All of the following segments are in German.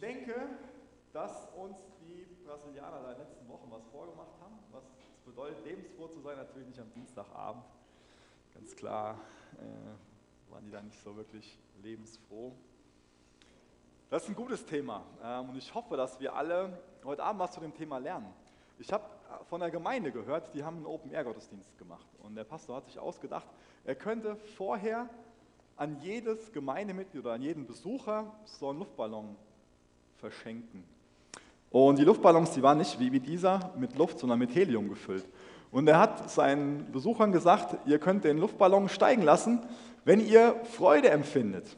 ich denke, dass uns die Brasilianer in den letzten Wochen was vorgemacht haben, was es bedeutet, lebensfroh zu sein, natürlich nicht am Dienstagabend. Ganz klar äh, waren die da nicht so wirklich lebensfroh. Das ist ein gutes Thema ähm, und ich hoffe, dass wir alle heute Abend was zu dem Thema lernen. Ich habe von der Gemeinde gehört, die haben einen Open-Air-Gottesdienst gemacht und der Pastor hat sich ausgedacht, er könnte vorher an jedes Gemeindemitglied oder an jeden Besucher so einen Luftballon verschenken. Und die Luftballons, die waren nicht wie, dieser mit Luft, sondern mit Helium gefüllt. Und er hat seinen Besuchern gesagt, ihr könnt den Luftballon steigen lassen, wenn ihr Freude empfindet.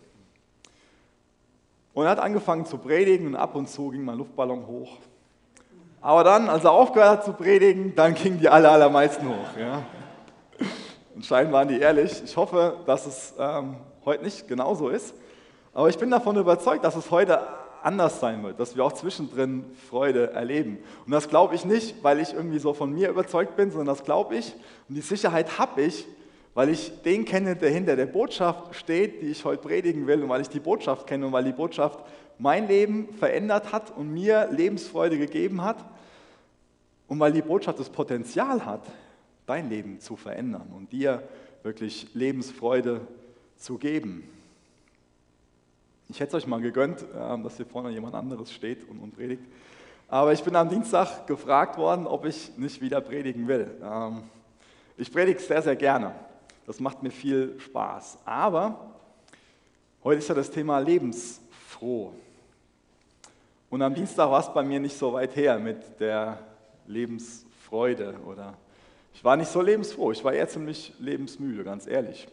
Und er hat angefangen zu predigen und ab und zu ging mein Luftballon hoch. Aber dann, als er aufgehört hat zu predigen, dann gingen die aller, allermeisten hoch. Ja. Anscheinend waren die ehrlich. Ich hoffe, dass es ähm, heute nicht genauso ist. Aber ich bin davon überzeugt, dass es heute anders sein wird, dass wir auch zwischendrin Freude erleben. Und das glaube ich nicht, weil ich irgendwie so von mir überzeugt bin, sondern das glaube ich und die Sicherheit habe ich, weil ich den kenne, der hinter der Botschaft steht, die ich heute predigen will und weil ich die Botschaft kenne und weil die Botschaft mein Leben verändert hat und mir Lebensfreude gegeben hat und weil die Botschaft das Potenzial hat, dein Leben zu verändern und dir wirklich Lebensfreude zu geben. Ich hätte es euch mal gegönnt, ähm, dass hier vorne jemand anderes steht und, predigt. Aber ich bin am Dienstag gefragt worden, ob ich nicht wieder predigen will. Ähm, ich predige sehr, sehr gerne. Das macht mir viel Spaß. Aber heute ist ja das Thema lebensfroh. Und am Dienstag war es bei mir nicht so weit her mit der Lebensfreude oder ich war nicht so lebensfroh, ich war eher ziemlich lebensmüde, ganz ehrlich.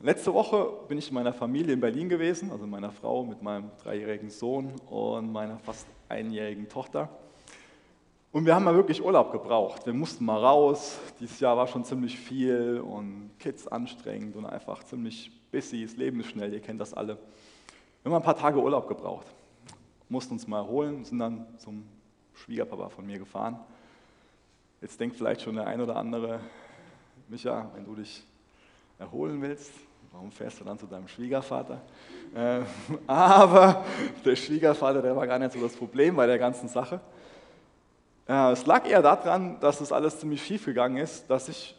Letzte Woche bin ich in meiner Familie in Berlin gewesen, also meiner Frau mit meinem dreijährigen Sohn und meiner fast einjährigen Tochter. Und wir haben mal wirklich Urlaub gebraucht. Wir mussten mal raus. Dieses Jahr war schon ziemlich viel und Kids anstrengend und einfach ziemlich busy. Das Leben ist schnell, ihr kennt das alle. Wir haben ein paar Tage Urlaub gebraucht. Mussten uns mal erholen, sind dann zum Schwiegerpapa von mir gefahren. Jetzt denkt vielleicht schon der ein oder andere, Micha, wenn du dich erholen willst, Warum fährst du dann zu deinem Schwiegervater? Äh, aber der Schwiegervater, der war gar nicht so das Problem bei der ganzen Sache. Äh, es lag eher daran, dass es alles ziemlich schief gegangen ist, dass ich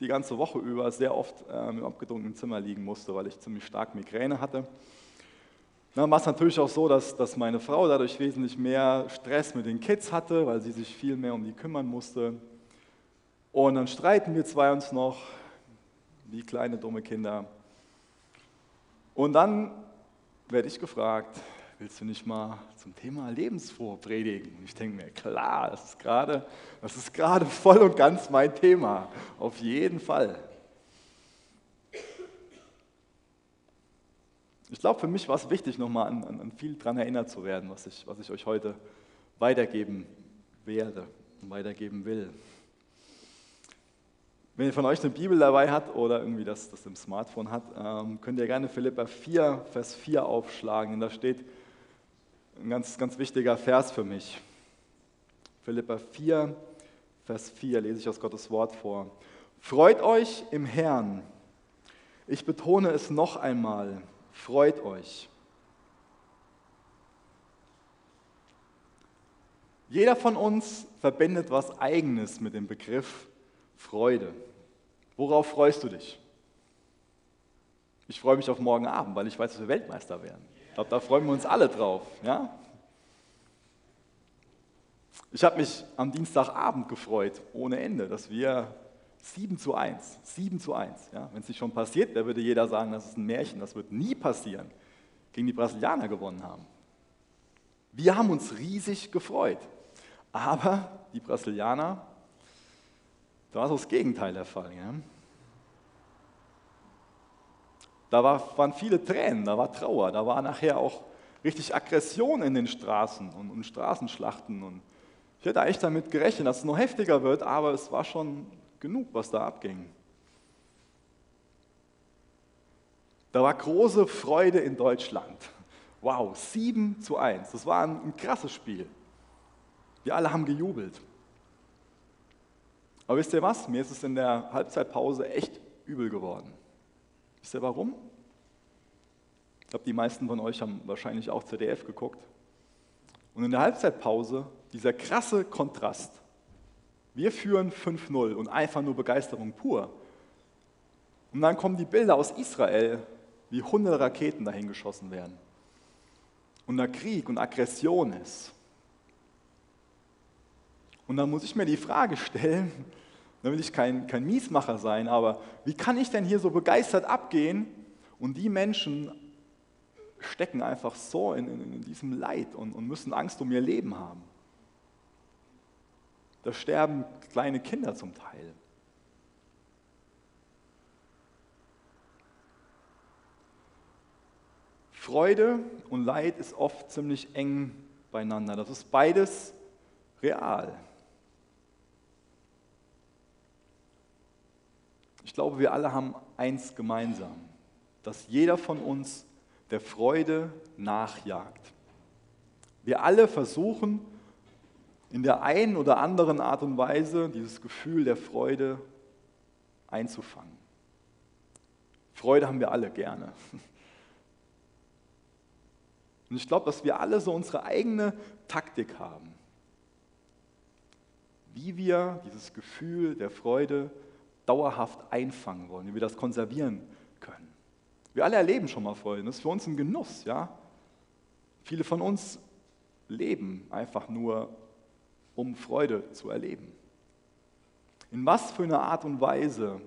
die ganze Woche über sehr oft äh, im abgedunkelten Zimmer liegen musste, weil ich ziemlich stark Migräne hatte. Dann war es natürlich auch so, dass, dass meine Frau dadurch wesentlich mehr Stress mit den Kids hatte, weil sie sich viel mehr um die kümmern musste. Und dann streiten wir zwei uns noch, wie kleine dumme Kinder. Und dann werde ich gefragt, willst du nicht mal zum Thema lebensfroh predigen? Und ich denke mir, klar, das ist gerade, das ist gerade voll und ganz mein Thema, auf jeden Fall. Ich glaube, für mich war es wichtig, nochmal an, an, viel daran erinnert zu werden, was ich, was ich euch heute weitergeben werde und weitergeben will. Wenn ihr von euch eine Bibel dabei habt oder irgendwie das, das im Smartphone hat, ähm, könnt ihr gerne Philippa 4, Vers 4 aufschlagen, denn da steht ein ganz, ganz wichtiger Vers für mich. Philippa 4, Vers 4 lese ich aus Gottes Wort vor. Freut euch im Herrn. Ich betone es noch einmal. Freut euch. Jeder von uns verbindet was Eigenes mit dem Begriff Freude. Worauf freust du dich? Ich freue mich auf morgen Abend, weil ich weiß, dass wir Weltmeister werden. Ich glaube, da freuen wir uns alle drauf. Ja? Ich habe mich am Dienstagabend gefreut, ohne Ende, dass wir 7 zu 1, 7 zu 1. Ja? Wenn es nicht schon passiert wäre, würde jeder sagen, das ist ein Märchen, das wird nie passieren, gegen die Brasilianer gewonnen haben. Wir haben uns riesig gefreut. Aber die Brasilianer da war so das Gegenteil der Fall. Ja? Da war, waren viele Tränen, da war Trauer, da war nachher auch richtig Aggression in den Straßen und, und Straßenschlachten. Und ich hätte eigentlich damit gerechnet, dass es noch heftiger wird, aber es war schon genug, was da abging. Da war große Freude in Deutschland. Wow, 7 zu 1. Das war ein, ein krasses Spiel. Wir alle haben gejubelt. Aber wisst ihr was? Mir ist es in der Halbzeitpause echt übel geworden. Wisst ihr warum? Ich glaube, die meisten von euch haben wahrscheinlich auch ZDF geguckt. Und in der Halbzeitpause dieser krasse Kontrast. Wir führen 5-0 und einfach nur Begeisterung pur. Und dann kommen die Bilder aus Israel, wie hunderte Raketen dahin geschossen werden. Und da Krieg und Aggression ist. Und dann muss ich mir die Frage stellen, da will ich kein, kein Miesmacher sein, aber wie kann ich denn hier so begeistert abgehen und die Menschen stecken einfach so in, in, in diesem Leid und, und müssen Angst um ihr Leben haben? Da sterben kleine Kinder zum Teil. Freude und Leid ist oft ziemlich eng beieinander. Das ist beides real. Ich glaube, wir alle haben eins gemeinsam, dass jeder von uns der Freude nachjagt. Wir alle versuchen in der einen oder anderen Art und Weise dieses Gefühl der Freude einzufangen. Freude haben wir alle gerne. Und ich glaube, dass wir alle so unsere eigene Taktik haben, wie wir dieses Gefühl der Freude dauerhaft einfangen wollen, wie wir das konservieren können. Wir alle erleben schon mal Freude, das ist für uns ein Genuss, ja. Viele von uns leben einfach nur, um Freude zu erleben. In was für einer Art und Weise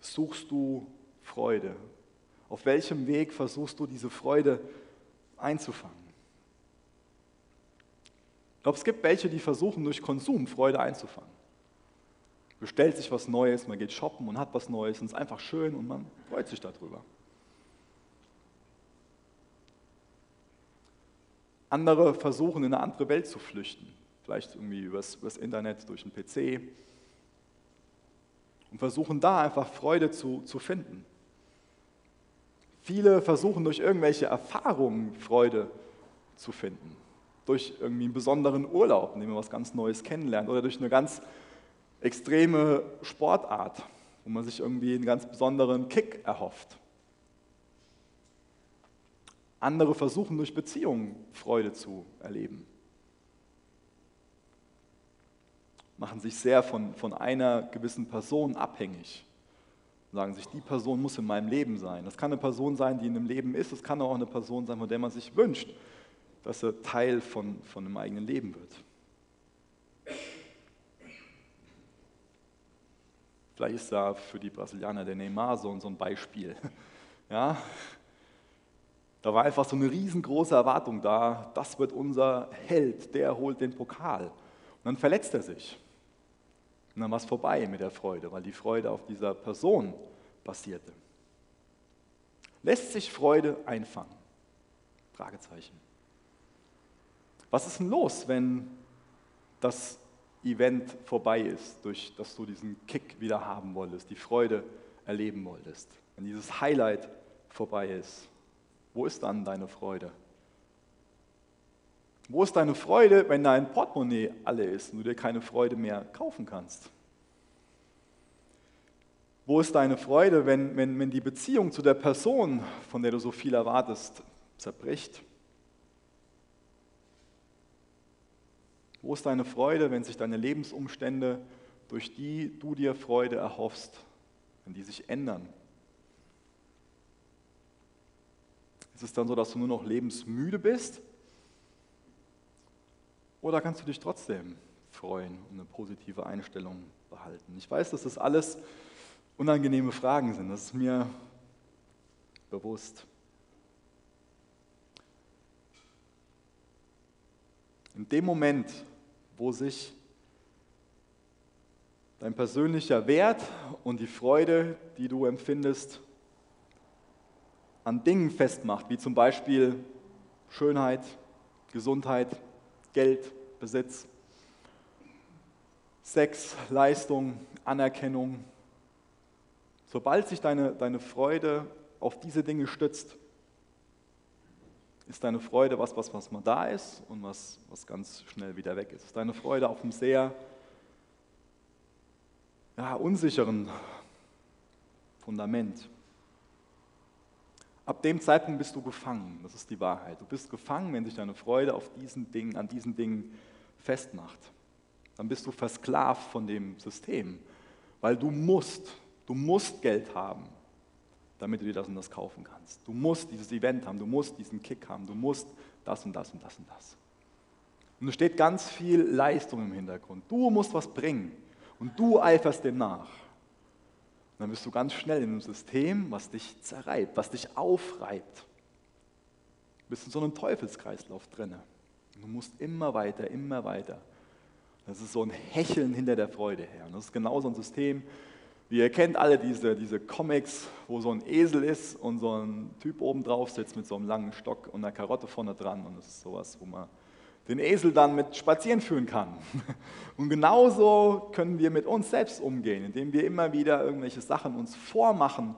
suchst du Freude? Auf welchem Weg versuchst du diese Freude einzufangen. Ich glaube, es gibt welche, die versuchen, durch Konsum Freude einzufangen. Bestellt sich was Neues, man geht shoppen und hat was Neues und es ist einfach schön und man freut sich darüber. Andere versuchen, in eine andere Welt zu flüchten. Vielleicht irgendwie übers, übers Internet, durch einen PC. Und versuchen da einfach Freude zu, zu finden. Viele versuchen durch irgendwelche Erfahrungen Freude zu finden. Durch irgendwie einen besonderen Urlaub, in dem man was ganz Neues kennenlernt. Oder durch eine ganz extreme Sportart, wo man sich irgendwie einen ganz besonderen Kick erhofft. Andere versuchen durch Beziehungen Freude zu erleben. Machen sich sehr von, von einer gewissen Person abhängig sagen sich, die Person muss in meinem Leben sein. Das kann eine Person sein, die in einem Leben ist, es kann auch eine Person sein, von der man sich wünscht, dass er Teil von, von einem eigenen Leben wird. Vielleicht ist da für die Brasilianer der Neymar so, ein Beispiel. Ja? Da war einfach so eine riesengroße Erwartung da, das wird unser Held, der holt den Pokal. Und dann verletzt er sich. Und dann war es vorbei mit der Freude, weil die Freude auf dieser Person basierte. Lässt sich Freude einfangen? Fragezeichen. Was ist denn los, wenn das Event vorbei ist, durch das du diesen Kick wieder haben wolltest, die Freude erleben wolltest? Wenn dieses Highlight vorbei ist, wo ist dann deine Freude? Wo ist deine Freude, wenn dein Portemonnaie alle ist und du dir keine Freude mehr kaufen kannst? Wo ist deine Freude, wenn, wenn, wenn die Beziehung zu der Person, von der du so viel erwartest, zerbricht? Wo ist deine Freude, wenn sich deine Lebensumstände, durch die du dir Freude erhoffst, wenn die sich ändern? Ist es dann so, dass du nur noch lebensmüde bist? Oder kannst du dich trotzdem freuen und eine positive Einstellung behalten? Ich weiß, dass das alles unangenehme Fragen sind, das ist mir bewusst. In dem Moment, wo sich dein persönlicher Wert und die Freude, die du empfindest, an Dingen festmacht, wie zum Beispiel Schönheit, Gesundheit, Geld, Besitz, Sex, Leistung, Anerkennung. Sobald sich deine, deine Freude auf diese Dinge stützt, ist deine Freude was, was, was mal da ist und was, was ganz schnell wieder weg ist. Ist deine Freude auf einem sehr ja, unsicheren Fundament. Ab dem Zeitpunkt bist du gefangen. Das ist die Wahrheit. Du bist gefangen, wenn sich deine Freude auf diesen Dingen, an diesen Dingen festmacht. Dann bist du versklavt von dem System, weil du musst, du musst Geld haben, damit du dir das und das kaufen kannst. Du musst dieses Event haben, du musst diesen Kick haben, du musst das und das und das und das. Und es steht ganz viel Leistung im Hintergrund. Du musst was bringen und du eiferst dem nach dann bist du ganz schnell in einem System, was dich zerreibt, was dich aufreibt. Du bist in so einem Teufelskreislauf drin. Du musst immer weiter, immer weiter. Das ist so ein Hecheln hinter der Freude her. Und das ist genau so ein System, ihr kennt alle diese, diese Comics, wo so ein Esel ist und so ein Typ oben drauf sitzt mit so einem langen Stock und einer Karotte vorne dran. Und das ist sowas, wo man den Esel dann mit spazieren führen kann. Und genauso können wir mit uns selbst umgehen, indem wir immer wieder irgendwelche Sachen uns vormachen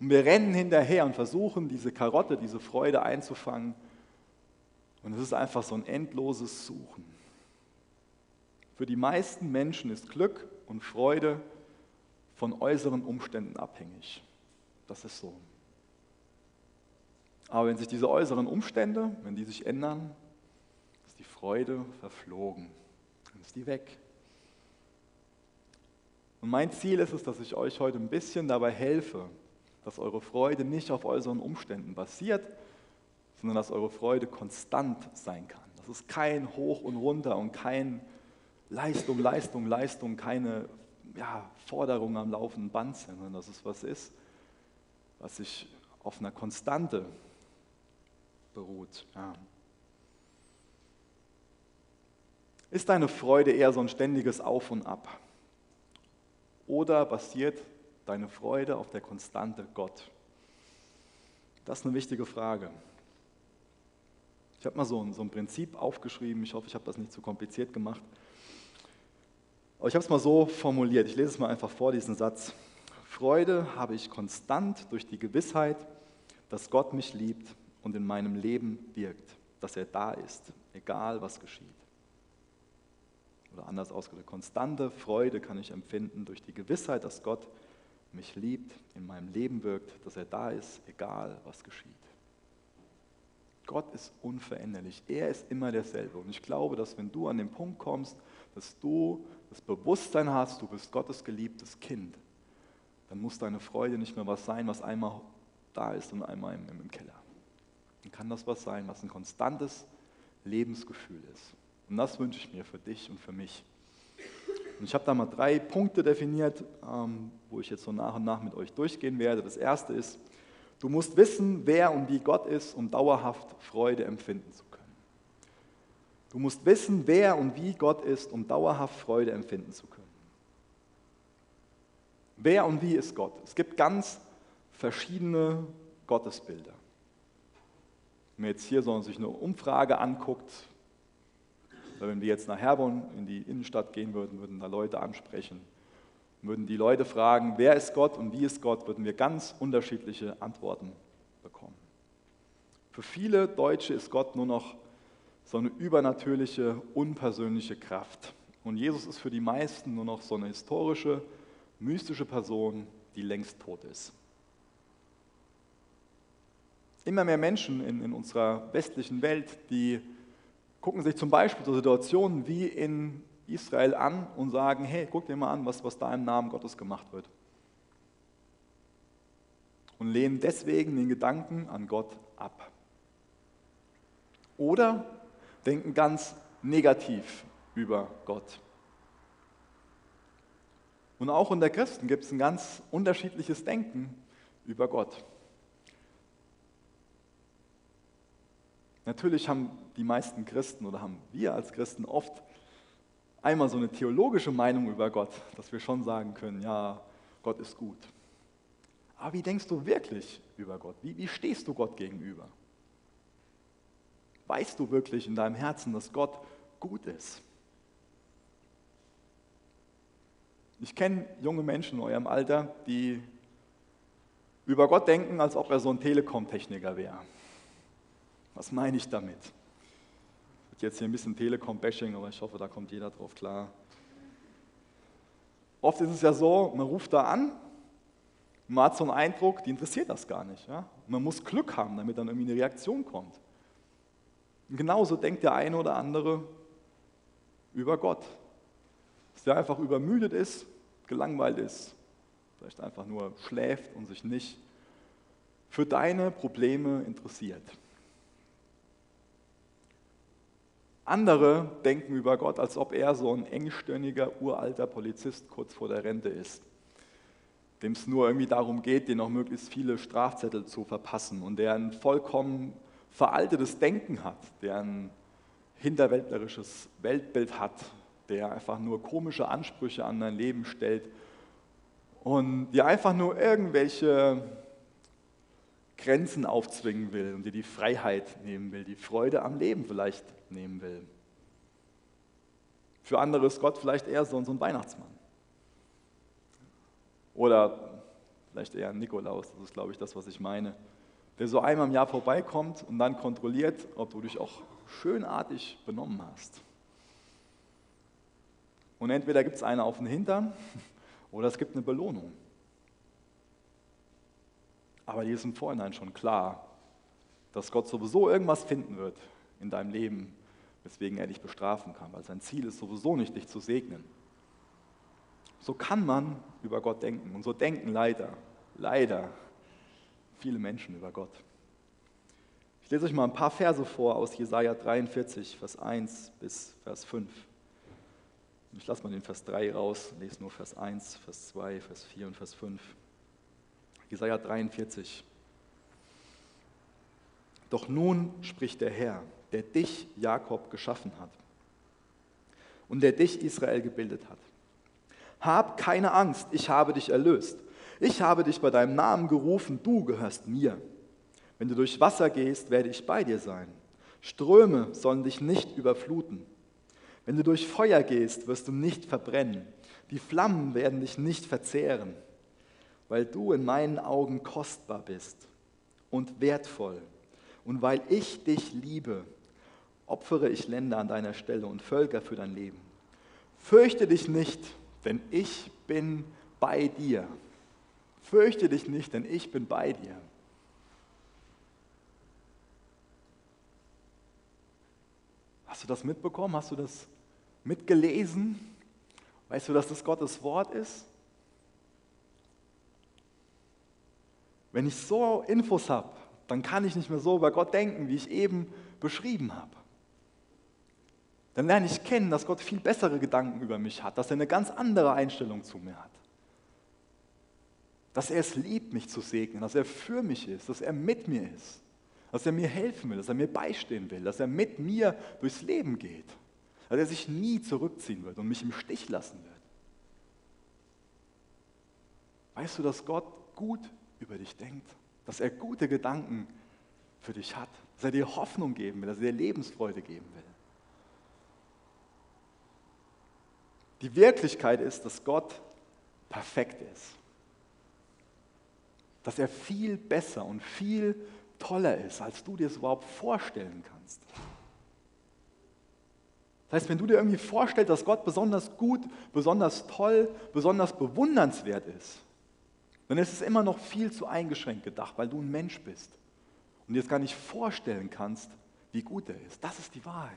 und wir rennen hinterher und versuchen, diese Karotte, diese Freude einzufangen. Und es ist einfach so ein endloses Suchen. Für die meisten Menschen ist Glück und Freude von äußeren Umständen abhängig. Das ist so. Aber wenn sich diese äußeren Umstände, wenn die sich ändern, die Freude verflogen. Dann ist die weg. Und mein Ziel ist es, dass ich euch heute ein bisschen dabei helfe, dass eure Freude nicht auf äußeren Umständen basiert, sondern dass eure Freude konstant sein kann. Das ist kein Hoch und Runter und kein Leistung, Leistung, Leistung, keine ja, Forderung am laufenden Band sind, sondern dass es was ist, was sich auf einer Konstante beruht. Ja. Ist deine Freude eher so ein ständiges Auf und Ab? Oder basiert deine Freude auf der Konstante Gott? Das ist eine wichtige Frage. Ich habe mal so ein, so ein Prinzip aufgeschrieben. Ich hoffe, ich habe das nicht zu kompliziert gemacht. Aber ich habe es mal so formuliert. Ich lese es mal einfach vor, diesen Satz. Freude habe ich konstant durch die Gewissheit, dass Gott mich liebt und in meinem Leben wirkt, dass er da ist, egal was geschieht. Oder anders ausgedrückt, konstante Freude kann ich empfinden durch die Gewissheit, dass Gott mich liebt, in meinem Leben wirkt, dass er da ist, egal was geschieht. Gott ist unveränderlich. Er ist immer derselbe. Und ich glaube, dass wenn du an den Punkt kommst, dass du das Bewusstsein hast, du bist Gottes geliebtes Kind, dann muss deine Freude nicht mehr was sein, was einmal da ist und einmal im, im Keller. Dann kann das was sein, was ein konstantes Lebensgefühl ist. Und das wünsche ich mir für dich und für mich. Und ich habe da mal drei Punkte definiert, ähm, wo ich jetzt so nach und nach mit euch durchgehen werde. Das erste ist, du musst wissen, wer und wie Gott ist, um dauerhaft Freude empfinden zu können. Du musst wissen, wer und wie Gott ist, um dauerhaft Freude empfinden zu können. Wer und wie ist Gott? Es gibt ganz verschiedene Gottesbilder. Wenn man jetzt hier so sich eine Umfrage anguckt, wenn wir jetzt nach Herborn in die Innenstadt gehen würden, würden da Leute ansprechen, würden die Leute fragen, wer ist Gott und wie ist Gott, würden wir ganz unterschiedliche Antworten bekommen. Für viele Deutsche ist Gott nur noch so eine übernatürliche, unpersönliche Kraft. Und Jesus ist für die meisten nur noch so eine historische, mystische Person, die längst tot ist. Immer mehr Menschen in, in unserer westlichen Welt, die gucken sich zum Beispiel so Situationen wie in Israel an und sagen, hey, guck dir mal an, was, was da im Namen Gottes gemacht wird. Und lehnen deswegen den Gedanken an Gott ab. Oder denken ganz negativ über Gott. Und auch unter Christen gibt es ein ganz unterschiedliches Denken über Gott. Natürlich haben die meisten Christen oder haben wir als Christen oft einmal so eine theologische Meinung über Gott, dass wir schon sagen können, ja, Gott ist gut. Aber wie denkst du wirklich über Gott? Wie, wie stehst du Gott gegenüber? Weißt du wirklich in deinem Herzen, dass Gott gut ist? Ich kenne junge Menschen in eurem Alter, die über Gott denken, als ob er so ein Telekom-Techniker wäre. Was meine ich damit? Jetzt hier ein bisschen Telekom-Bashing, aber ich hoffe, da kommt jeder drauf klar. Oft ist es ja so, man ruft da an, man hat so einen Eindruck, die interessiert das gar nicht. Ja? man muss Glück haben, damit dann irgendwie eine Reaktion kommt. Und genauso denkt der eine oder andere über Gott. Dass der einfach übermüdet ist, gelangweilt ist, vielleicht einfach nur schläft und sich nicht für deine Probleme interessiert. Andere denken über Gott, als ob er so ein engstirniger, uralter Polizist kurz vor der Rente ist, dem es nur irgendwie darum geht, den noch möglichst viele Strafzettel zu verpassen und der ein vollkommen veraltetes Denken hat, der ein hinterwäldlerisches Weltbild hat, der einfach nur komische Ansprüche an dein Leben stellt und dir einfach nur irgendwelche Grenzen aufzwingen will und dir die Freiheit nehmen will, die Freude am Leben vielleicht nehmen will. Für andere ist Gott vielleicht eher so ein Weihnachtsmann. Oder vielleicht eher ein Nikolaus, das ist glaube ich das, was ich meine, der so einmal im Jahr vorbeikommt und dann kontrolliert, ob du dich auch schönartig benommen hast. Und entweder gibt es eine auf den Hintern oder es gibt eine Belohnung. Aber dir ist im Vorhinein schon klar, dass Gott sowieso irgendwas finden wird in deinem Leben, weswegen er dich bestrafen kann, weil sein Ziel ist sowieso nicht, dich zu segnen. So kann man über Gott denken und so denken leider, leider viele Menschen über Gott. Ich lese euch mal ein paar Verse vor aus Jesaja 43, Vers 1 bis Vers 5. Ich lasse mal den Vers 3 raus, lese nur Vers 1, Vers 2, Vers 4 und Vers 5. Jesaja 43. Doch nun spricht der Herr, der dich, Jakob, geschaffen hat und der dich, Israel, gebildet hat. Hab keine Angst, ich habe dich erlöst. Ich habe dich bei deinem Namen gerufen, du gehörst mir. Wenn du durch Wasser gehst, werde ich bei dir sein. Ströme sollen dich nicht überfluten. Wenn du durch Feuer gehst, wirst du nicht verbrennen. Die Flammen werden dich nicht verzehren weil du in meinen Augen kostbar bist und wertvoll. Und weil ich dich liebe, opfere ich Länder an deiner Stelle und Völker für dein Leben. Fürchte dich nicht, denn ich bin bei dir. Fürchte dich nicht, denn ich bin bei dir. Hast du das mitbekommen? Hast du das mitgelesen? Weißt du, dass das Gottes Wort ist? Wenn ich so Infos habe, dann kann ich nicht mehr so über Gott denken, wie ich eben beschrieben habe. Dann lerne ich kennen, dass Gott viel bessere Gedanken über mich hat, dass er eine ganz andere Einstellung zu mir hat. Dass er es liebt, mich zu segnen, dass er für mich ist, dass er mit mir ist, dass er mir helfen will, dass er mir beistehen will, dass er mit mir durchs Leben geht, dass er sich nie zurückziehen wird und mich im Stich lassen wird. Weißt du, dass Gott gut über dich denkt, dass er gute Gedanken für dich hat, dass er dir Hoffnung geben will, dass er dir Lebensfreude geben will. Die Wirklichkeit ist, dass Gott perfekt ist. Dass er viel besser und viel toller ist, als du dir es überhaupt vorstellen kannst. Das heißt, wenn du dir irgendwie vorstellst, dass Gott besonders gut, besonders toll, besonders bewundernswert ist, dann ist es immer noch viel zu eingeschränkt gedacht, weil du ein Mensch bist und dir jetzt gar nicht vorstellen kannst, wie gut er ist. Das ist die Wahrheit.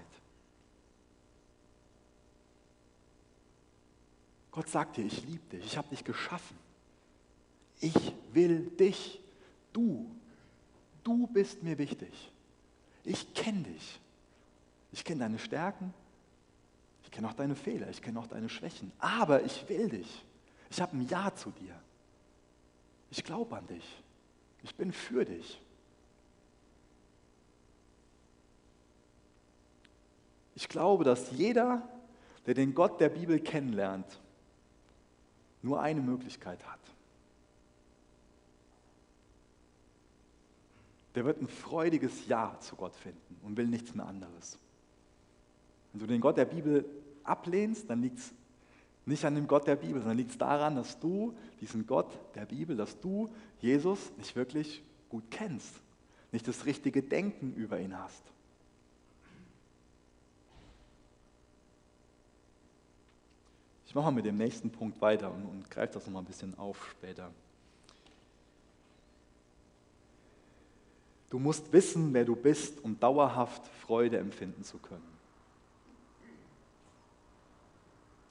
Gott sagt dir, ich liebe dich, ich habe dich geschaffen. Ich will dich, du. Du bist mir wichtig. Ich kenne dich. Ich kenne deine Stärken. Ich kenne auch deine Fehler. Ich kenne auch deine Schwächen. Aber ich will dich. Ich habe ein Ja zu dir. Ich glaube an dich. Ich bin für dich. Ich glaube, dass jeder, der den Gott der Bibel kennenlernt, nur eine Möglichkeit hat. Der wird ein freudiges Ja zu Gott finden und will nichts mehr anderes. Wenn du den Gott der Bibel ablehnst, dann liegt es nicht an dem Gott der Bibel, sondern liegt es daran, dass du diesen Gott der Bibel, dass du Jesus nicht wirklich gut kennst, nicht das richtige Denken über ihn hast. Ich mache mal mit dem nächsten Punkt weiter und, und greife das nochmal ein bisschen auf später. Du musst wissen, wer du bist, um dauerhaft Freude empfinden zu können.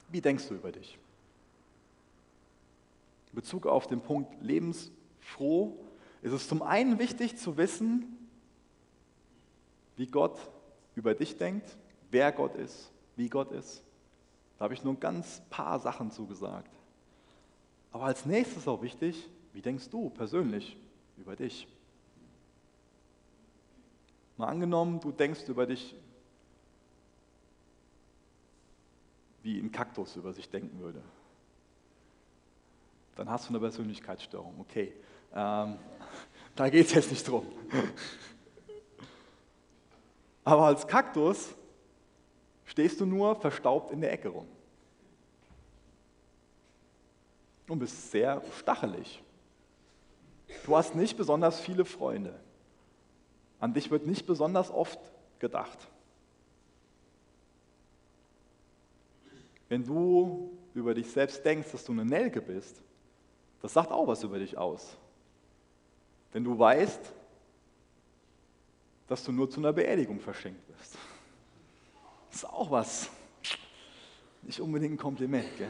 Wie denkst du über dich? In Bezug auf den Punkt lebensfroh ist es zum einen wichtig zu wissen, wie Gott über dich denkt, wer Gott ist, wie Gott ist. Da habe ich nur ein ganz paar Sachen zugesagt. Aber als nächstes auch wichtig, wie denkst du persönlich über dich? Mal angenommen, du denkst über dich, wie ein Kaktus über sich denken würde. Dann hast du eine Persönlichkeitsstörung. Okay, ähm, da geht es jetzt nicht drum. Aber als Kaktus stehst du nur verstaubt in der Ecke rum. Und bist sehr stachelig. Du hast nicht besonders viele Freunde. An dich wird nicht besonders oft gedacht. Wenn du über dich selbst denkst, dass du eine Nelke bist, das sagt auch was über dich aus. Denn du weißt, dass du nur zu einer Beerdigung verschenkt wirst. Das ist auch was. Nicht unbedingt ein Kompliment. Gell?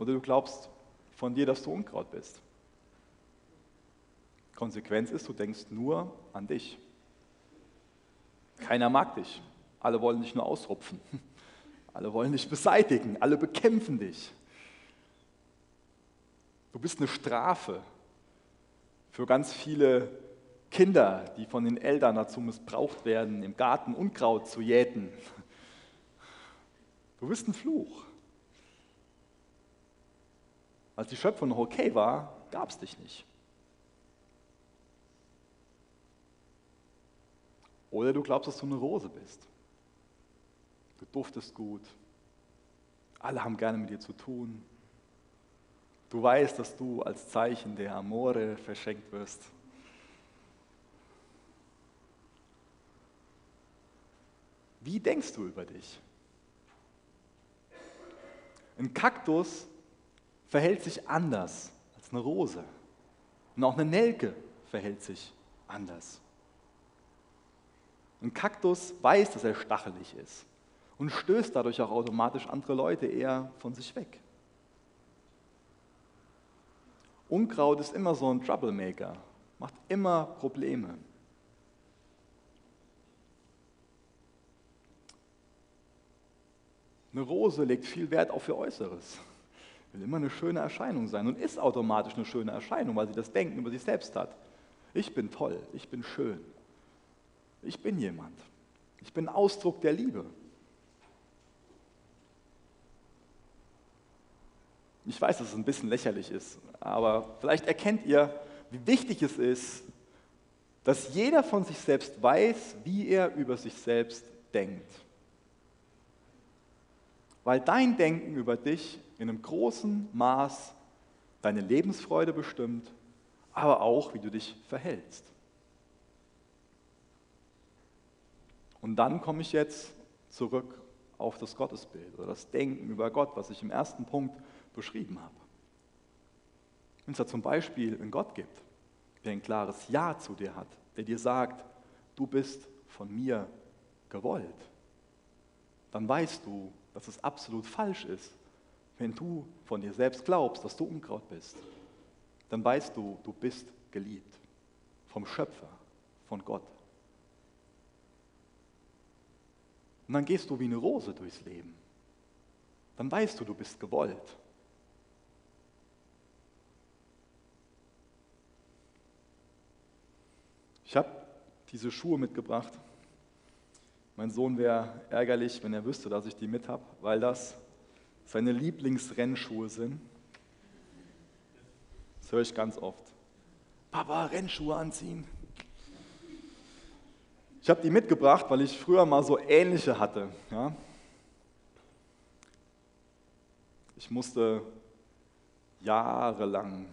Oder du glaubst von dir, dass du Unkraut bist. Konsequenz ist, du denkst nur an dich. Keiner mag dich. Alle wollen dich nur ausrupfen. Alle wollen dich beseitigen. Alle bekämpfen dich. Du bist eine Strafe für ganz viele Kinder, die von den Eltern dazu missbraucht werden, im Garten Unkraut zu jäten. Du bist ein Fluch. Als die Schöpfung noch okay war, gab es dich nicht. Oder du glaubst, dass du eine Rose bist. Du duftest gut. Alle haben gerne mit dir zu tun. Du weißt, dass du als Zeichen der Amore verschenkt wirst. Wie denkst du über dich? Ein Kaktus verhält sich anders als eine Rose. Und auch eine Nelke verhält sich anders. Ein Kaktus weiß, dass er stachelig ist und stößt dadurch auch automatisch andere Leute eher von sich weg. Unkraut ist immer so ein Troublemaker, macht immer Probleme. Eine Rose legt viel Wert auf ihr Äußeres, will immer eine schöne Erscheinung sein und ist automatisch eine schöne Erscheinung, weil sie das Denken über sich selbst hat. Ich bin toll, ich bin schön. Ich bin jemand. Ich bin Ausdruck der Liebe. Ich weiß, dass es ein bisschen lächerlich ist, aber vielleicht erkennt ihr, wie wichtig es ist, dass jeder von sich selbst weiß, wie er über sich selbst denkt. Weil dein Denken über dich in einem großen Maß deine Lebensfreude bestimmt, aber auch, wie du dich verhältst. Und dann komme ich jetzt zurück auf das Gottesbild oder das Denken über Gott, was ich im ersten Punkt beschrieben habe. Wenn es da zum Beispiel einen Gott gibt, der ein klares Ja zu dir hat, der dir sagt, du bist von mir gewollt, dann weißt du, dass es absolut falsch ist, wenn du von dir selbst glaubst, dass du Unkraut bist. Dann weißt du, du bist geliebt vom Schöpfer, von Gott. Und dann gehst du wie eine Rose durchs Leben. Dann weißt du, du bist gewollt. Ich habe diese Schuhe mitgebracht. Mein Sohn wäre ärgerlich, wenn er wüsste, dass ich die mit habe, weil das seine Lieblingsrennschuhe sind. Das höre ich ganz oft. Papa, Rennschuhe anziehen. Ich habe die mitgebracht, weil ich früher mal so ähnliche hatte. Ja? Ich musste jahrelang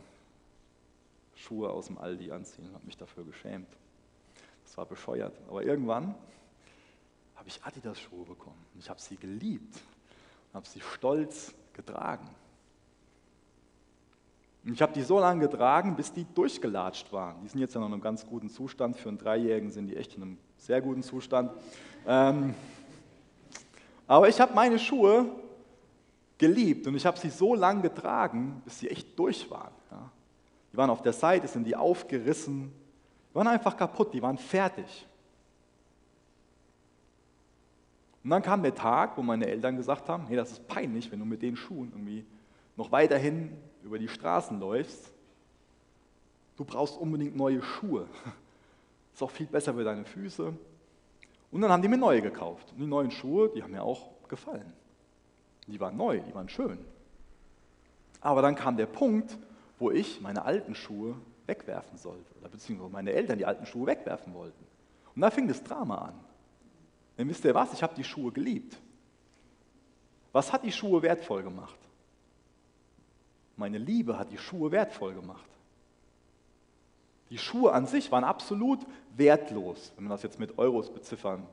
Schuhe aus dem Aldi anziehen, habe mich dafür geschämt. Das war bescheuert. Aber irgendwann habe ich Adidas-Schuhe bekommen. Ich habe sie geliebt und habe sie stolz getragen. Und ich habe die so lange getragen, bis die durchgelatscht waren. Die sind jetzt ja noch in einem ganz guten Zustand. Für einen Dreijährigen sind die echt in einem sehr guten Zustand. Ähm, aber ich habe meine Schuhe geliebt und ich habe sie so lange getragen, bis sie echt durch waren. Ja. Die waren auf der Seite, sind die aufgerissen, die waren einfach kaputt, die waren fertig. Und dann kam der Tag, wo meine Eltern gesagt haben, hey, das ist peinlich, wenn du mit den Schuhen irgendwie noch weiterhin über die Straßen läufst. Du brauchst unbedingt neue Schuhe. Ist auch viel besser für deine Füße. Und dann haben die mir neue gekauft. Und die neuen Schuhe, die haben mir auch gefallen. Die waren neu, die waren schön. Aber dann kam der Punkt, wo ich meine alten Schuhe wegwerfen sollte. Oder beziehungsweise meine Eltern die alten Schuhe wegwerfen wollten. Und da fing das Drama an. Denn wisst ihr was? Ich habe die Schuhe geliebt. Was hat die Schuhe wertvoll gemacht? Meine Liebe hat die Schuhe wertvoll gemacht. Die Schuhe an sich waren absolut wertlos, wenn man das jetzt mit Euros beziffern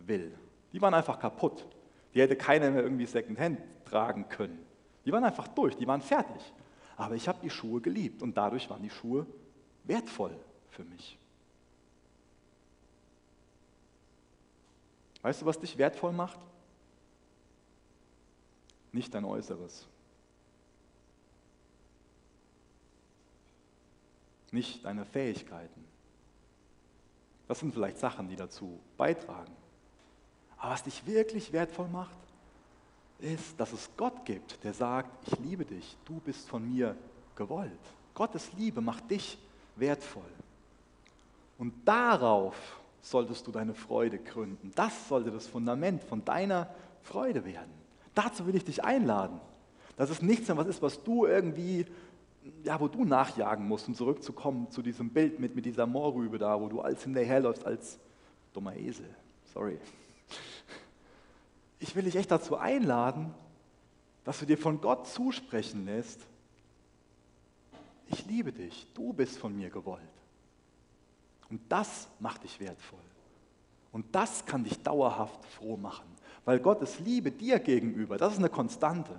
will. Die waren einfach kaputt. Die hätte keiner mehr irgendwie Secondhand tragen können. Die waren einfach durch, die waren fertig. Aber ich habe die Schuhe geliebt und dadurch waren die Schuhe wertvoll für mich. Weißt du, was dich wertvoll macht? Nicht dein Äußeres. Nicht deine Fähigkeiten. Das sind vielleicht Sachen, die dazu beitragen. Aber was dich wirklich wertvoll macht, ist, dass es Gott gibt, der sagt, ich liebe dich, du bist von mir gewollt. Gottes Liebe macht dich wertvoll. Und darauf solltest du deine Freude gründen. Das sollte das Fundament von deiner Freude werden. Dazu will ich dich einladen. Dass es nichts mehr was ist, was du irgendwie, ja, wo du nachjagen musst, um zurückzukommen zu diesem Bild mit, mit dieser Moorrübe da, wo du als hinterherläufst als dummer Esel. Sorry. Ich will dich echt dazu einladen, dass du dir von Gott zusprechen lässt, ich liebe dich, du bist von mir gewollt. Und das macht dich wertvoll. Und das kann dich dauerhaft froh machen, weil Gottes Liebe dir gegenüber, das ist eine Konstante.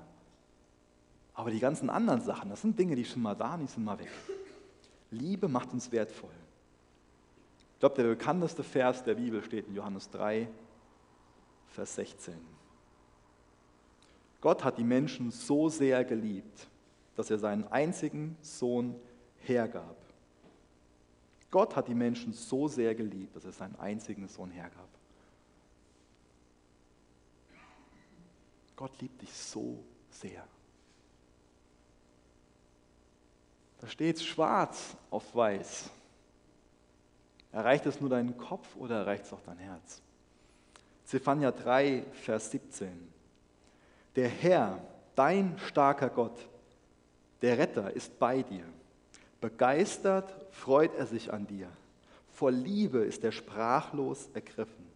Aber die ganzen anderen Sachen, das sind Dinge, die schon mal da, die sind mal weg. Liebe macht uns wertvoll. Ich glaube, der bekannteste Vers der Bibel steht in Johannes 3, Vers 16. Gott hat die Menschen so sehr geliebt, dass er seinen einzigen Sohn hergab, Gott hat die Menschen so sehr geliebt, dass er seinen einzigen Sohn hergab. Gott liebt dich so sehr. Da steht schwarz auf weiß. Erreicht es nur deinen Kopf oder erreicht es auch dein Herz? Zephania 3, Vers 17. Der Herr, dein starker Gott, der Retter ist bei dir. Begeistert freut er sich an dir. Vor Liebe ist er sprachlos ergriffen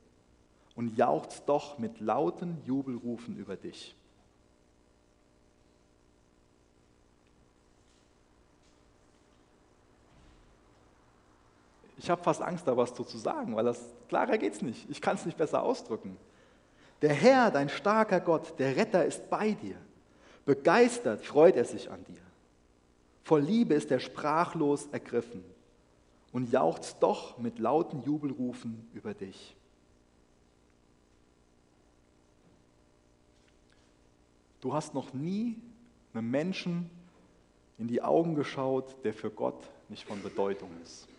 und jauchzt doch mit lauten Jubelrufen über dich. Ich habe fast Angst, da was zu sagen, weil das klarer geht es nicht. Ich kann es nicht besser ausdrücken. Der Herr, dein starker Gott, der Retter ist bei dir. Begeistert freut er sich an dir. Vor Liebe ist er sprachlos ergriffen und jauchzt doch mit lauten Jubelrufen über dich. Du hast noch nie einem Menschen in die Augen geschaut, der für Gott nicht von Bedeutung ist.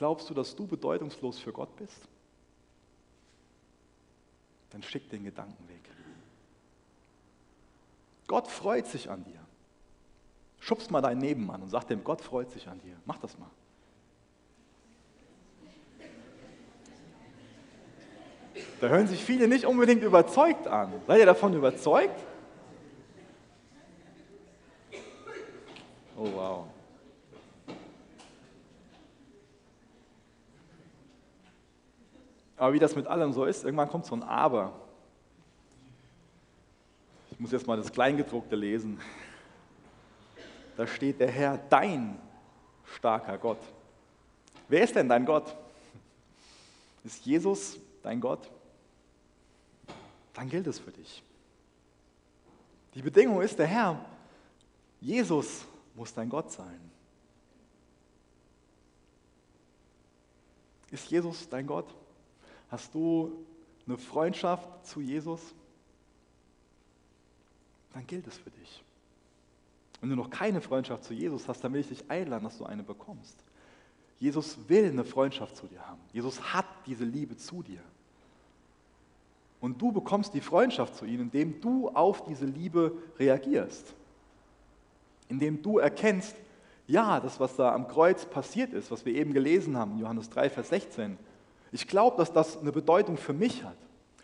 Glaubst du, dass du bedeutungslos für Gott bist? Dann schick den Gedanken weg. Gott freut sich an dir. Schubst mal deinen Nebenmann und sag dem, Gott freut sich an dir. Mach das mal. Da hören sich viele nicht unbedingt überzeugt an. Seid ihr davon überzeugt? Oh wow. Aber wie das mit allem so ist, irgendwann kommt so ein Aber. Ich muss jetzt mal das Kleingedruckte lesen da steht der Herr, dein starker Gott. Wer ist denn dein Gott? Ist Jesus dein Gott? Dann gilt es für dich. Die Bedingung ist, der Herr Jesus muss dein Gott sein. Ist Jesus dein Gott? Hast du eine Freundschaft zu Jesus? Dann gilt es für dich. Wenn du noch keine Freundschaft zu Jesus hast, dann will ich dich einladen, dass du eine bekommst. Jesus will eine Freundschaft zu dir haben. Jesus hat diese Liebe zu dir. Und du bekommst die Freundschaft zu ihm, indem du auf diese Liebe reagierst. Indem du erkennst, ja, das, was da am Kreuz passiert ist, was wir eben gelesen haben, Johannes 3, Vers 16, ich glaube, dass das eine Bedeutung für mich hat.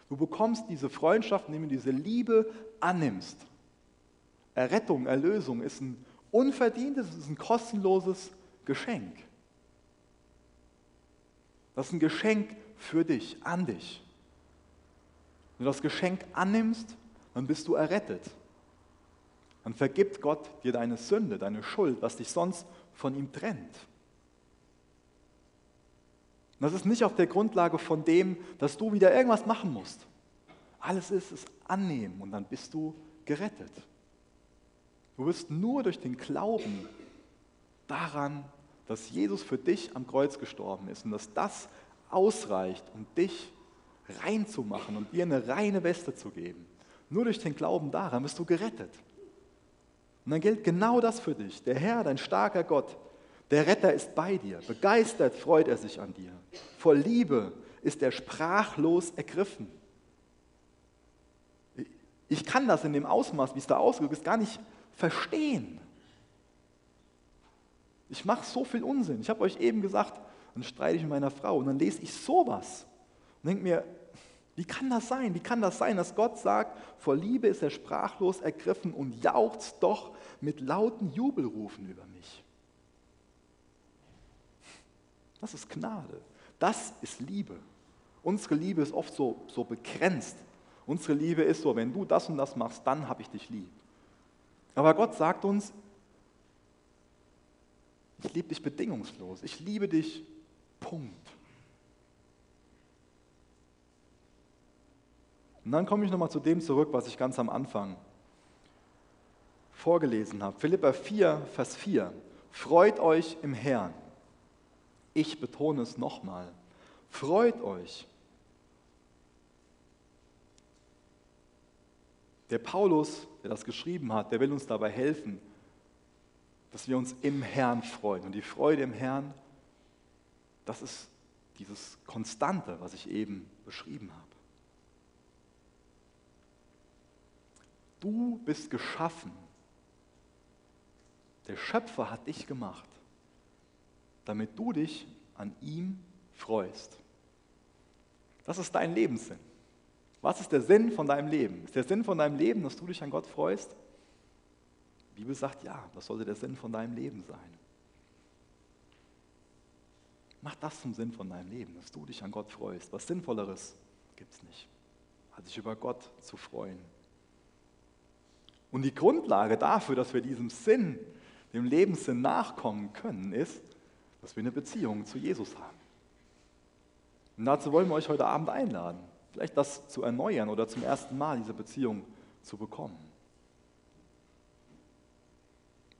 Du bekommst diese Freundschaft, indem du diese Liebe annimmst. Errettung, Erlösung ist ein unverdientes, ist ein kostenloses Geschenk. Das ist ein Geschenk für dich, an dich. Wenn du das Geschenk annimmst, dann bist du errettet. Dann vergibt Gott dir deine Sünde, deine Schuld, was dich sonst von ihm trennt. Und das ist nicht auf der Grundlage von dem, dass du wieder irgendwas machen musst. Alles ist es annehmen und dann bist du gerettet. Du wirst nur durch den Glauben daran, dass Jesus für dich am Kreuz gestorben ist und dass das ausreicht, um dich reinzumachen und dir eine reine Weste zu geben. Nur durch den Glauben daran bist du gerettet. Und dann gilt genau das für dich. Der Herr, dein starker Gott, der Retter ist bei dir. Begeistert freut er sich an dir. Vor Liebe ist er sprachlos ergriffen. Ich kann das in dem Ausmaß, wie es da ausgedrückt ist, gar nicht verstehen. Ich mache so viel Unsinn. Ich habe euch eben gesagt, dann streite ich mit meiner Frau und dann lese ich sowas und denke mir, wie kann das sein? Wie kann das sein, dass Gott sagt, vor Liebe ist er sprachlos ergriffen und jauchzt doch mit lauten Jubelrufen über mich? Das ist Gnade. Das ist Liebe. Unsere Liebe ist oft so, so begrenzt. Unsere Liebe ist so, wenn du das und das machst, dann habe ich dich lieb. Aber Gott sagt uns, ich liebe dich bedingungslos. Ich liebe dich, Punkt. Und dann komme ich nochmal zu dem zurück, was ich ganz am Anfang vorgelesen habe. Philippa 4, Vers 4. Freut euch im Herrn. Ich betone es nochmal. Freut euch. Der Paulus, der das geschrieben hat, der will uns dabei helfen, dass wir uns im Herrn freuen. Und die Freude im Herrn, das ist dieses Konstante, was ich eben beschrieben habe. Du bist geschaffen. Der Schöpfer hat dich gemacht, damit du dich an ihm freust. Das ist dein Lebenssinn. Was ist der Sinn von deinem Leben? Ist der Sinn von deinem Leben, dass du dich an Gott freust? Die Bibel sagt ja, das sollte der Sinn von deinem Leben sein. Mach das zum Sinn von deinem Leben, dass du dich an Gott freust. Was Sinnvolleres gibt es nicht, als sich über Gott zu freuen. Und die Grundlage dafür, dass wir diesem Sinn, dem Lebenssinn nachkommen können, ist, dass wir eine Beziehung zu Jesus haben. Und dazu wollen wir euch heute Abend einladen, vielleicht das zu erneuern oder zum ersten Mal diese Beziehung zu bekommen.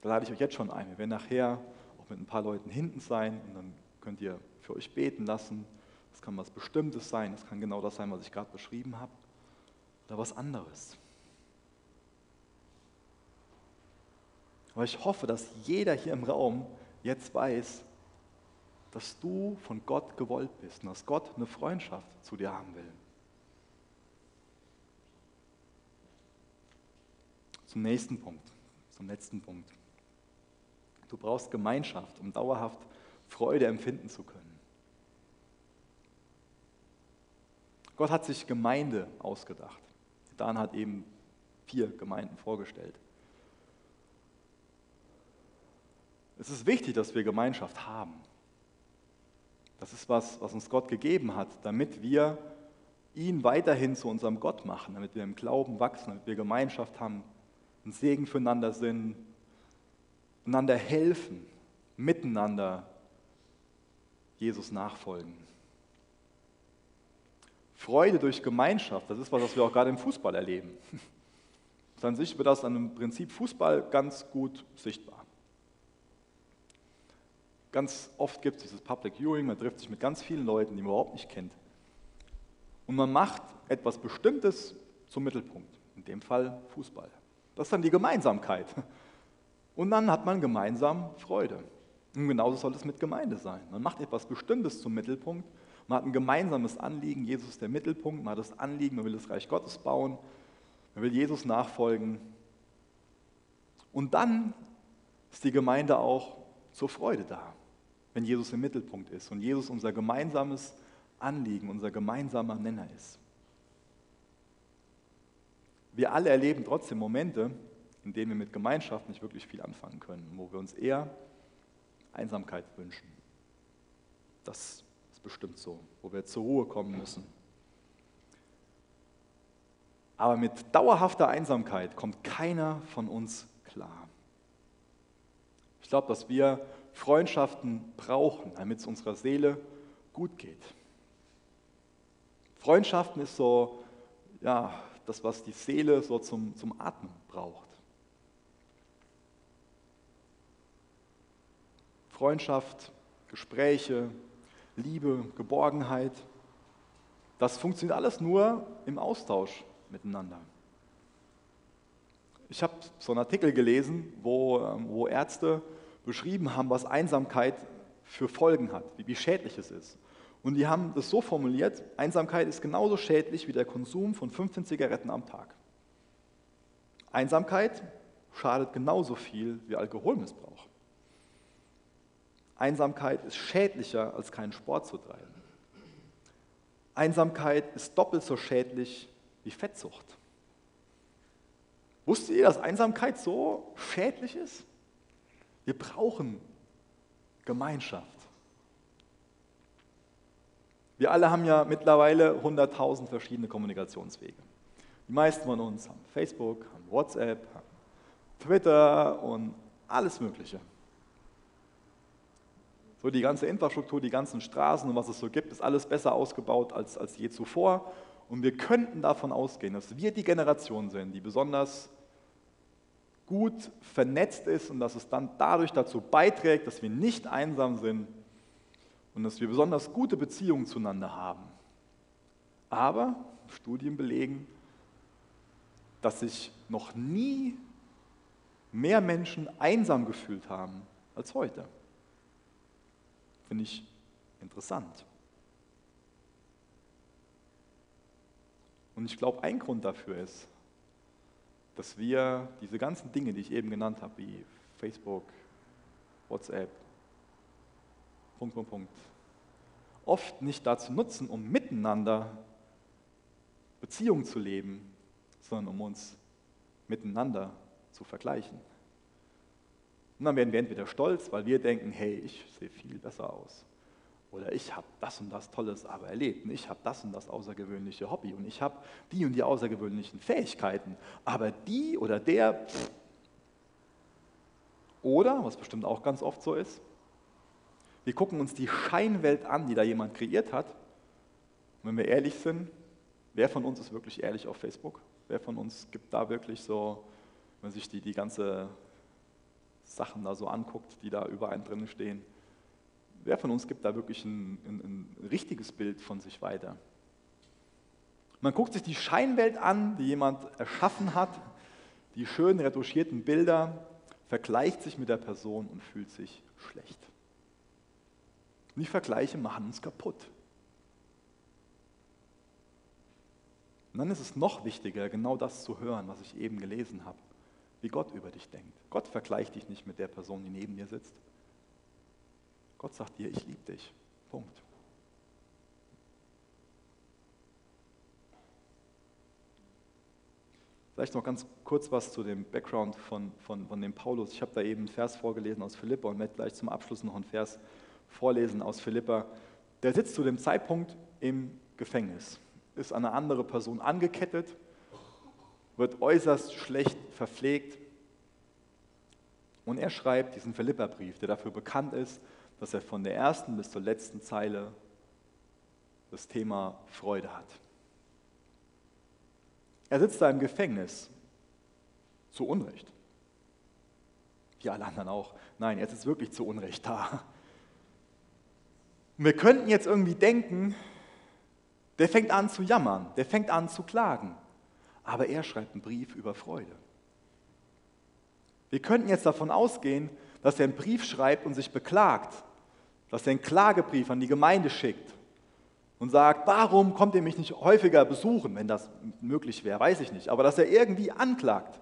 Da lade ich euch jetzt schon ein. Wir werden nachher auch mit ein paar Leuten hinten sein und dann könnt ihr für euch beten lassen. Das kann was Bestimmtes sein, das kann genau das sein, was ich gerade beschrieben habe, oder was anderes. Aber ich hoffe, dass jeder hier im Raum jetzt weiß, dass du von Gott gewollt bist und dass Gott eine Freundschaft zu dir haben will. Zum nächsten Punkt, zum letzten Punkt. Du brauchst Gemeinschaft, um dauerhaft Freude empfinden zu können. Gott hat sich Gemeinde ausgedacht. Dan hat eben vier Gemeinden vorgestellt. Es ist wichtig, dass wir Gemeinschaft haben. Das ist was, was uns Gott gegeben hat, damit wir ihn weiterhin zu unserem Gott machen, damit wir im Glauben wachsen, damit wir Gemeinschaft haben, ein Segen füreinander sind, einander helfen, miteinander Jesus nachfolgen. Freude durch Gemeinschaft, das ist was, was wir auch gerade im Fußball erleben. An sich wird das an dem Prinzip Fußball ganz gut sichtbar. Ganz oft gibt es dieses Public Viewing, man trifft sich mit ganz vielen Leuten, die man überhaupt nicht kennt. Und man macht etwas Bestimmtes zum Mittelpunkt, in dem Fall Fußball. Das ist dann die Gemeinsamkeit. Und dann hat man gemeinsam Freude. Und genauso soll es mit Gemeinde sein. Man macht etwas Bestimmtes zum Mittelpunkt. Man hat ein gemeinsames Anliegen, Jesus ist der Mittelpunkt. Man hat das Anliegen, man will das Reich Gottes bauen. Man will Jesus nachfolgen. Und dann ist die Gemeinde auch zur Freude da, wenn Jesus im Mittelpunkt ist und Jesus unser gemeinsames Anliegen, unser gemeinsamer Nenner ist. Wir alle erleben trotzdem Momente, in denen wir mit Gemeinschaft nicht wirklich viel anfangen können, wo wir uns eher Einsamkeit wünschen. Das ist bestimmt so, wo wir zur Ruhe kommen müssen. Aber mit dauerhafter Einsamkeit kommt keiner von uns klar. Ich glaube, dass wir Freundschaften brauchen, damit es unserer Seele gut geht. Freundschaften ist so, ja, das, was die Seele so zum, zum Atmen braucht. Freundschaft, Gespräche, Liebe, Geborgenheit, das funktioniert alles nur im Austausch miteinander. Ich habe so einen Artikel gelesen, wo, ähm, wo Ärzte beschrieben haben, was Einsamkeit für Folgen hat, wie, wie schädlich es ist. Und die haben das so formuliert, Einsamkeit ist genauso schädlich wie der Konsum von 15 Zigaretten am Tag. Einsamkeit schadet genauso viel wie Alkoholmissbrauch. Einsamkeit ist schädlicher, als keinen Sport zu treiben. Einsamkeit ist doppelt so schädlich wie Fettsucht. Wusstet ihr, dass Einsamkeit so schädlich ist? Wir brauchen Gemeinschaft. Wir alle haben ja mittlerweile 100.000 verschiedene Kommunikationswege. Die meisten von uns haben Facebook, haben WhatsApp, haben Twitter und alles Mögliche. So die ganze Infrastruktur, die ganzen Straßen und was es so gibt, ist alles besser ausgebaut als, als je zuvor. Und wir könnten davon ausgehen, dass wir die Generation sind, die besonders gut vernetzt ist und dass es dann dadurch dazu beiträgt, dass wir nicht einsam sind und dass wir besonders gute Beziehungen zueinander haben. Aber Studien belegen, dass sich noch nie mehr Menschen einsam gefühlt haben als heute. Finde ich interessant. Und ich glaube, ein Grund dafür ist, dass wir diese ganzen Dinge, die ich eben genannt habe, wie Facebook, WhatsApp, Punkt, Punkt, Punkt, oft nicht dazu nutzen, um miteinander Beziehungen zu leben, sondern um uns miteinander zu vergleichen. Und dann werden wir entweder stolz, weil wir denken, hey, ich sehe viel besser aus. Oder ich habe das und das Tolles aber erlebt. Und ich habe das und das außergewöhnliche Hobby. Und ich habe die und die außergewöhnlichen Fähigkeiten. Aber die oder der. Pff. Oder, was bestimmt auch ganz oft so ist, wir gucken uns die Scheinwelt an, die da jemand kreiert hat. Und wenn wir ehrlich sind, wer von uns ist wirklich ehrlich auf Facebook? Wer von uns gibt da wirklich so, wenn man sich die, die ganze Sachen da so anguckt, die da überall drin stehen. Wer von uns gibt da wirklich ein, ein, ein richtiges Bild von sich weiter? Man guckt sich die Scheinwelt an, die jemand erschaffen hat, die schön retuschierten Bilder, vergleicht sich mit der Person und fühlt sich schlecht. Die Vergleiche machen uns kaputt. Und dann ist es noch wichtiger, genau das zu hören, was ich eben gelesen habe wie Gott über dich denkt. Gott vergleicht dich nicht mit der Person, die neben dir sitzt. Gott sagt dir, ich liebe dich. Punkt. Vielleicht noch ganz kurz was zu dem Background von, von, von dem Paulus. Ich habe da eben einen Vers vorgelesen aus Philippa und werde gleich zum Abschluss noch einen Vers vorlesen aus Philippa. Der sitzt zu dem Zeitpunkt im Gefängnis, ist an eine andere Person angekettet wird äußerst schlecht verpflegt. Und er schreibt diesen Philipperbrief, der dafür bekannt ist, dass er von der ersten bis zur letzten Zeile das Thema Freude hat. Er sitzt da im Gefängnis zu Unrecht. Wie alle anderen auch. Nein, jetzt ist wirklich zu Unrecht da. Wir könnten jetzt irgendwie denken, der fängt an zu jammern, der fängt an zu klagen. Aber er schreibt einen Brief über Freude. Wir könnten jetzt davon ausgehen, dass er einen Brief schreibt und sich beklagt, dass er einen Klagebrief an die Gemeinde schickt und sagt, warum kommt ihr mich nicht häufiger besuchen, wenn das möglich wäre, weiß ich nicht. Aber dass er irgendwie anklagt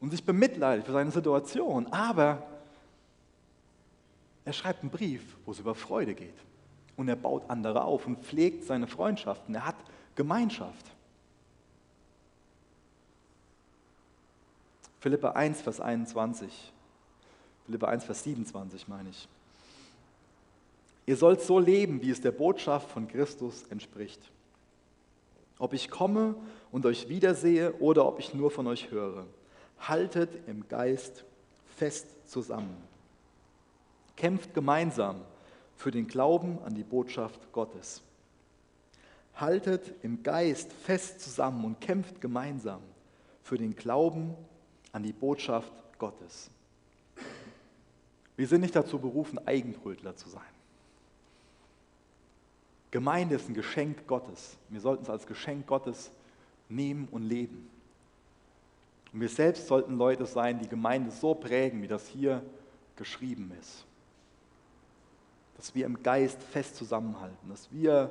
und sich bemitleidet für seine Situation. Aber er schreibt einen Brief, wo es über Freude geht. Und er baut andere auf und pflegt seine Freundschaften. Er hat Gemeinschaft. Philippa 1, Vers 21. Philippa 1, Vers 27 meine ich. Ihr sollt so leben, wie es der Botschaft von Christus entspricht. Ob ich komme und euch wiedersehe oder ob ich nur von euch höre, haltet im Geist fest zusammen. Kämpft gemeinsam für den Glauben an die Botschaft Gottes. Haltet im Geist fest zusammen und kämpft gemeinsam für den Glauben an die Botschaft Gottes. Wir sind nicht dazu berufen, Eigenbrötler zu sein. Gemeinde ist ein Geschenk Gottes. Wir sollten es als Geschenk Gottes nehmen und leben. Und wir selbst sollten Leute sein, die Gemeinde so prägen, wie das hier geschrieben ist. Dass wir im Geist fest zusammenhalten, dass wir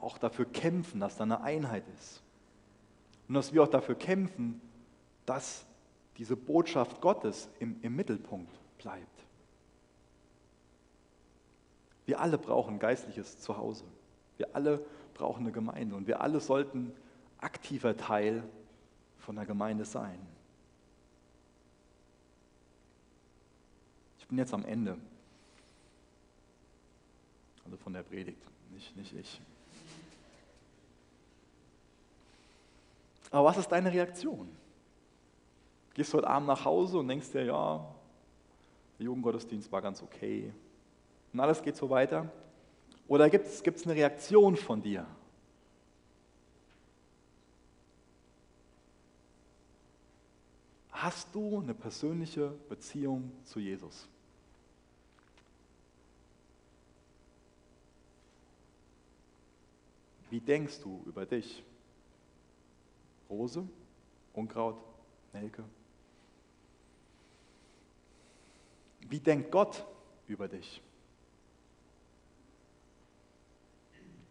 auch dafür kämpfen, dass da eine Einheit ist. Und dass wir auch dafür kämpfen, dass diese Botschaft Gottes im, im Mittelpunkt bleibt. Wir alle brauchen geistliches Zuhause. Wir alle brauchen eine Gemeinde und wir alle sollten aktiver Teil von der Gemeinde sein. Ich bin jetzt am Ende. Also von der Predigt, nicht, nicht ich. Aber was ist deine Reaktion? Gehst du heute Abend nach Hause und denkst dir, ja, der Jugendgottesdienst war ganz okay und alles geht so weiter? Oder gibt es eine Reaktion von dir? Hast du eine persönliche Beziehung zu Jesus? Wie denkst du über dich? Rose, Unkraut, Nelke? Wie denkt Gott über dich?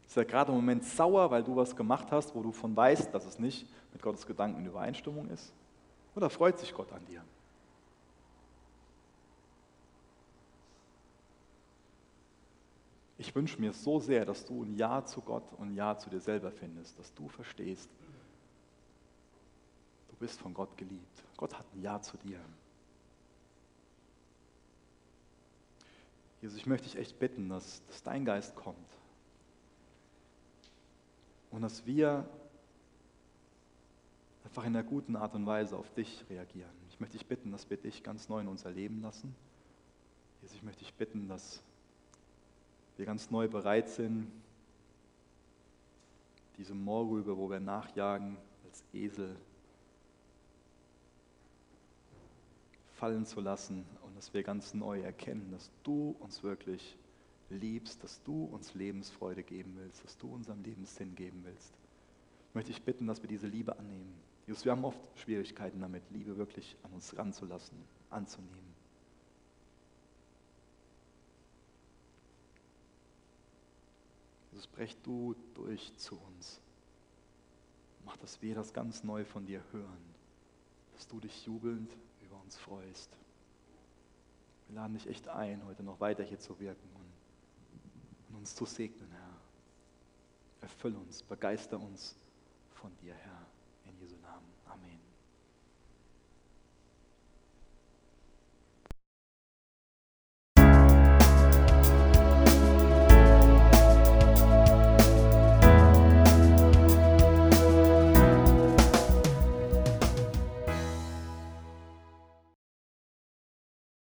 Ist er gerade im Moment sauer, weil du was gemacht hast, wo du von weißt, dass es nicht mit Gottes Gedanken in Übereinstimmung ist? Oder freut sich Gott an dir? Ich wünsche mir so sehr, dass du ein Ja zu Gott und ein Ja zu dir selber findest, dass du verstehst, du bist von Gott geliebt. Gott hat ein Ja zu dir. Jesus, ich möchte dich echt bitten, dass, dass dein Geist kommt und dass wir einfach in einer guten Art und Weise auf dich reagieren. Ich möchte dich bitten, dass wir dich ganz neu in uns erleben lassen. Jesus, ich möchte dich bitten, dass wir ganz neu bereit sind, diese Moorrübe, wo wir nachjagen, als Esel fallen zu lassen und dass wir ganz neu erkennen, dass du uns wirklich liebst, dass du uns Lebensfreude geben willst, dass du unserem Leben Sinn geben willst. Ich möchte dich bitten, dass wir diese Liebe annehmen. Jesus, wir haben oft Schwierigkeiten damit, Liebe wirklich an uns ranzulassen, anzunehmen. Jesus, brech du durch zu uns. Mach, dass wir das ganz neu von dir hören, dass du dich jubelnd über uns freust. Wir laden dich echt ein, heute noch weiter hier zu wirken uns zu segnen, Herr. Erfüll uns, begeister uns von dir, Herr.